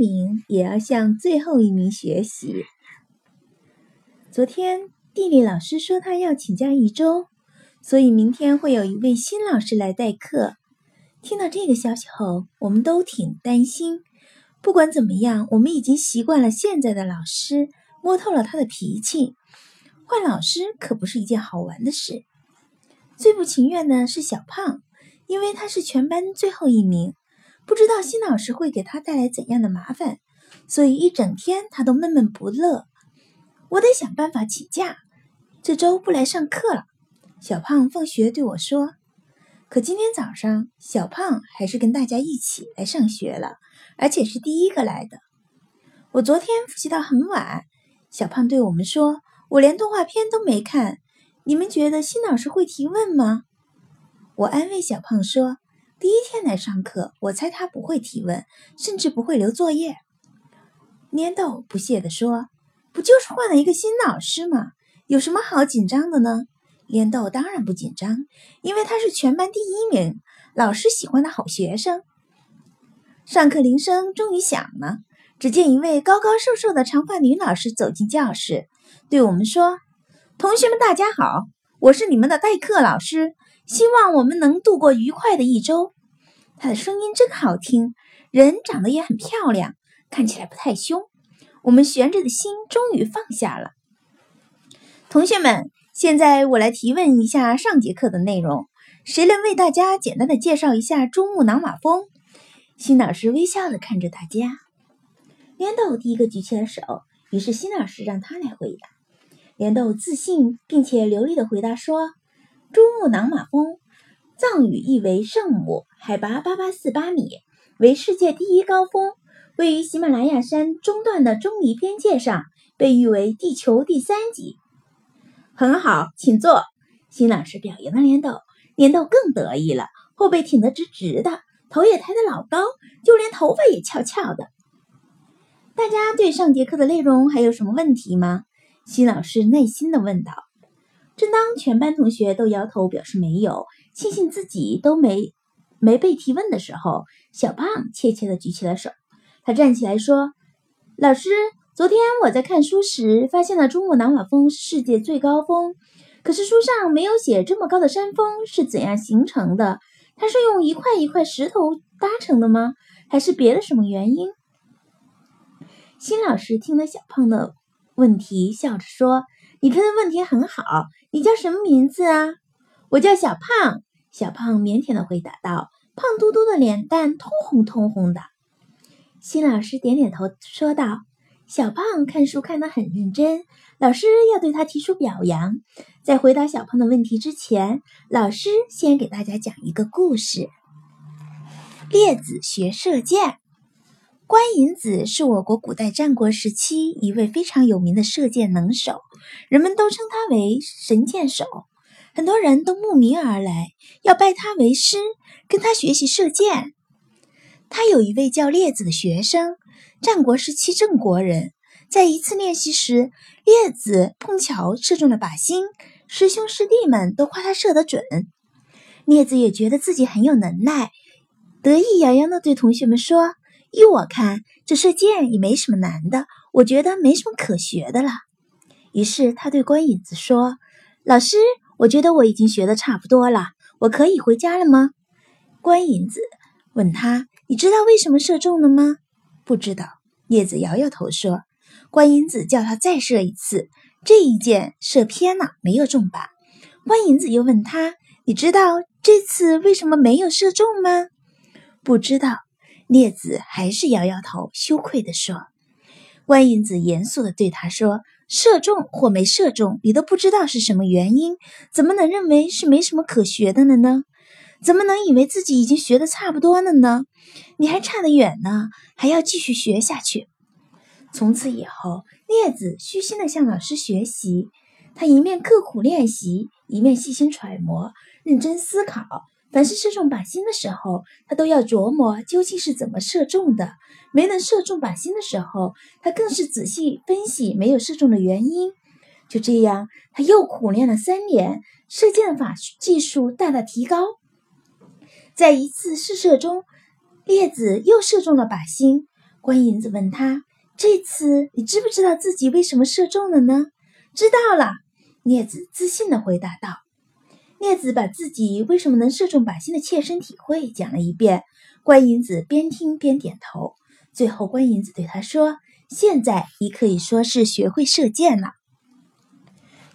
名也要向最后一名学习。昨天地理老师说他要请假一周，所以明天会有一位新老师来代课。听到这个消息后，我们都挺担心。不管怎么样，我们已经习惯了现在的老师，摸透了他的脾气。换老师可不是一件好玩的事。最不情愿的是小胖，因为他是全班最后一名，不知道新老师会给他带来怎样的麻烦，所以一整天他都闷闷不乐。我得想办法请假，这周不来上课了。小胖放学对我说。可今天早上，小胖还是跟大家一起来上学了，而且是第一个来的。我昨天复习到很晚，小胖对我们说：“我连动画片都没看。”你们觉得新老师会提问吗？我安慰小胖说：“第一天来上课，我猜他不会提问，甚至不会留作业。”粘豆不屑地说：“不就是换了一个新老师吗？有什么好紧张的呢？”粘豆当然不紧张，因为他是全班第一名，老师喜欢的好学生。上课铃声终于响了，只见一位高高瘦瘦的长发女老师走进教室，对我们说。同学们，大家好，我是你们的代课老师，希望我们能度过愉快的一周。他的声音真好听，人长得也很漂亮，看起来不太凶。我们悬着的心终于放下了。同学们，现在我来提问一下上节课的内容，谁能为大家简单的介绍一下珠穆朗玛峰？新老师微笑的看着大家。莲豆第一个举起了手，于是新老师让他来回答。莲豆自信并且流利的回答说：“珠穆朗玛峰，藏语意为圣母，海拔八八四八米，为世界第一高峰，位于喜马拉雅山中段的中尼边界上，被誉为地球第三极。”很好，请坐。新老师表扬了莲豆，莲豆更得意了，后背挺得直直的，头也抬得老高，就连头发也翘翘的。大家对上节课的内容还有什么问题吗？新老师耐心地问道：“正当全班同学都摇头表示没有，庆幸自己都没没被提问的时候，小胖怯怯地举起了手。他站起来说：‘老师，昨天我在看书时发现了珠穆朗玛峰是世界最高峰，可是书上没有写这么高的山峰是怎样形成的。它是用一块一块石头搭成的吗？还是别的什么原因？’新老师听了小胖的。”问题笑着说：“你提的问题很好，你叫什么名字啊？”“我叫小胖。”小胖腼腆的回答道，胖嘟嘟的脸蛋通红通红的。新老师点点头说道：“小胖看书看得很认真，老师要对他提出表扬。”在回答小胖的问题之前，老师先给大家讲一个故事：列子学射箭。关尹子是我国古代战国时期一位非常有名的射箭能手，人们都称他为神箭手，很多人都慕名而来，要拜他为师，跟他学习射箭。他有一位叫列子的学生，战国时期郑国人，在一次练习时，列子碰巧射中了靶心，师兄师弟们都夸他射得准，列子也觉得自己很有能耐，得意洋洋地对同学们说。依我看，这射箭也没什么难的，我觉得没什么可学的了。于是他对关影子说：“老师，我觉得我已经学的差不多了，我可以回家了吗？”关影子问他：“你知道为什么射中了吗？”“不知道。”叶子摇摇头说。关尹子叫他再射一次，这一箭射偏了，没有中靶。关影子又问他：“你知道这次为什么没有射中吗？”“不知道。”列子还是摇摇头，羞愧地说：“关尹子严肃地对他说，射中或没射中，你都不知道是什么原因，怎么能认为是没什么可学的了呢？怎么能以为自己已经学的差不多了呢？你还差得远呢，还要继续学下去。”从此以后，列子虚心地向老师学习，他一面刻苦练习，一面细心揣摩，认真思考。凡是射中靶心的时候，他都要琢磨究竟是怎么射中的；没能射中靶心的时候，他更是仔细分析没有射中的原因。就这样，他又苦练了三年，射箭法技术大大提高。在一次试射中，列子又射中了靶心，关银子问他：“这次你知不知道自己为什么射中了呢？”“知道了。”镊子自信地回答道。镊子把自己为什么能射中靶心的切身体会讲了一遍。关银子边听边点头。最后，关银子对他说：“现在你可以说是学会射箭了。”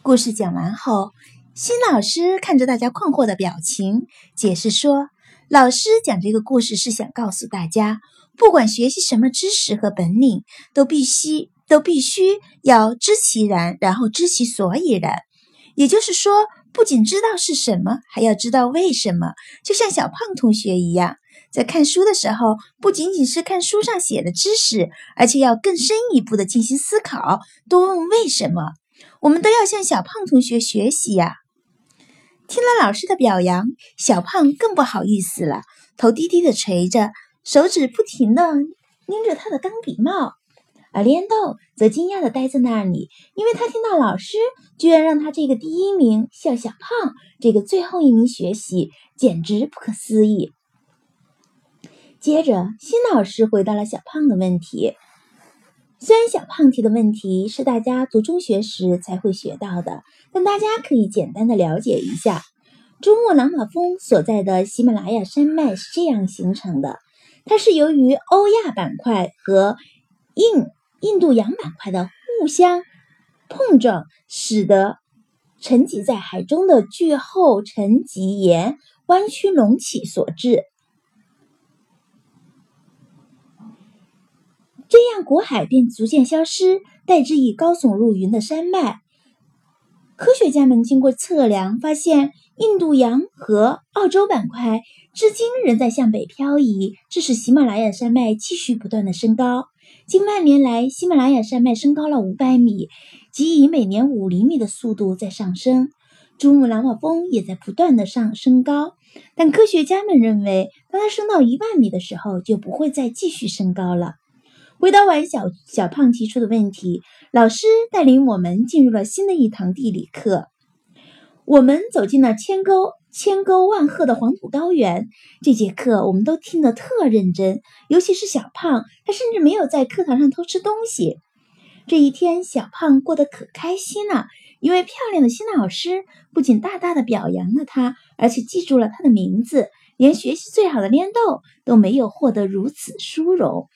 故事讲完后，新老师看着大家困惑的表情，解释说：“老师讲这个故事是想告诉大家。”不管学习什么知识和本领，都必须都必须要知其然，然后知其所以然。也就是说，不仅知道是什么，还要知道为什么。就像小胖同学一样，在看书的时候，不仅仅是看书上写的知识，而且要更深一步的进行思考，多问为什么。我们都要向小胖同学学习呀！听了老师的表扬，小胖更不好意思了，头低低的垂着。手指不停的拎着他的钢笔帽，而莲豆则惊讶地呆在那里，因为他听到老师居然让他这个第一名向小胖这个最后一名学习，简直不可思议。接着，新老师回答了小胖的问题。虽然小胖提的问题是大家读中学时才会学到的，但大家可以简单的了解一下：珠穆朗玛峰所在的喜马拉雅山脉是这样形成的。它是由于欧亚板块和印印度洋板块的互相碰撞，使得沉积在海中的巨厚沉积岩弯曲隆起所致。这样，古海便逐渐消失，代之以高耸入云的山脉。科学家们经过测量，发现印度洋和澳洲板块至今仍在向北漂移，致使喜马拉雅山脉继续不断的升高。近半年来，喜马拉雅山脉升高了五百米，即以每年五厘米的速度在上升。珠穆朗玛峰也在不断的上升高，但科学家们认为，当它升到一万米的时候，就不会再继续升高了。回答完小小胖提出的问题，老师带领我们进入了新的一堂地理课。我们走进了千沟千沟万壑的黄土高原。这节课我们都听得特认真，尤其是小胖，他甚至没有在课堂上偷吃东西。这一天，小胖过得可开心了，一位漂亮的新老师不仅大大的表扬了他，而且记住了他的名字。连学习最好的蔫豆都没有获得如此殊荣。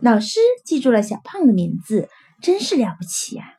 老师记住了小胖的名字，真是了不起呀！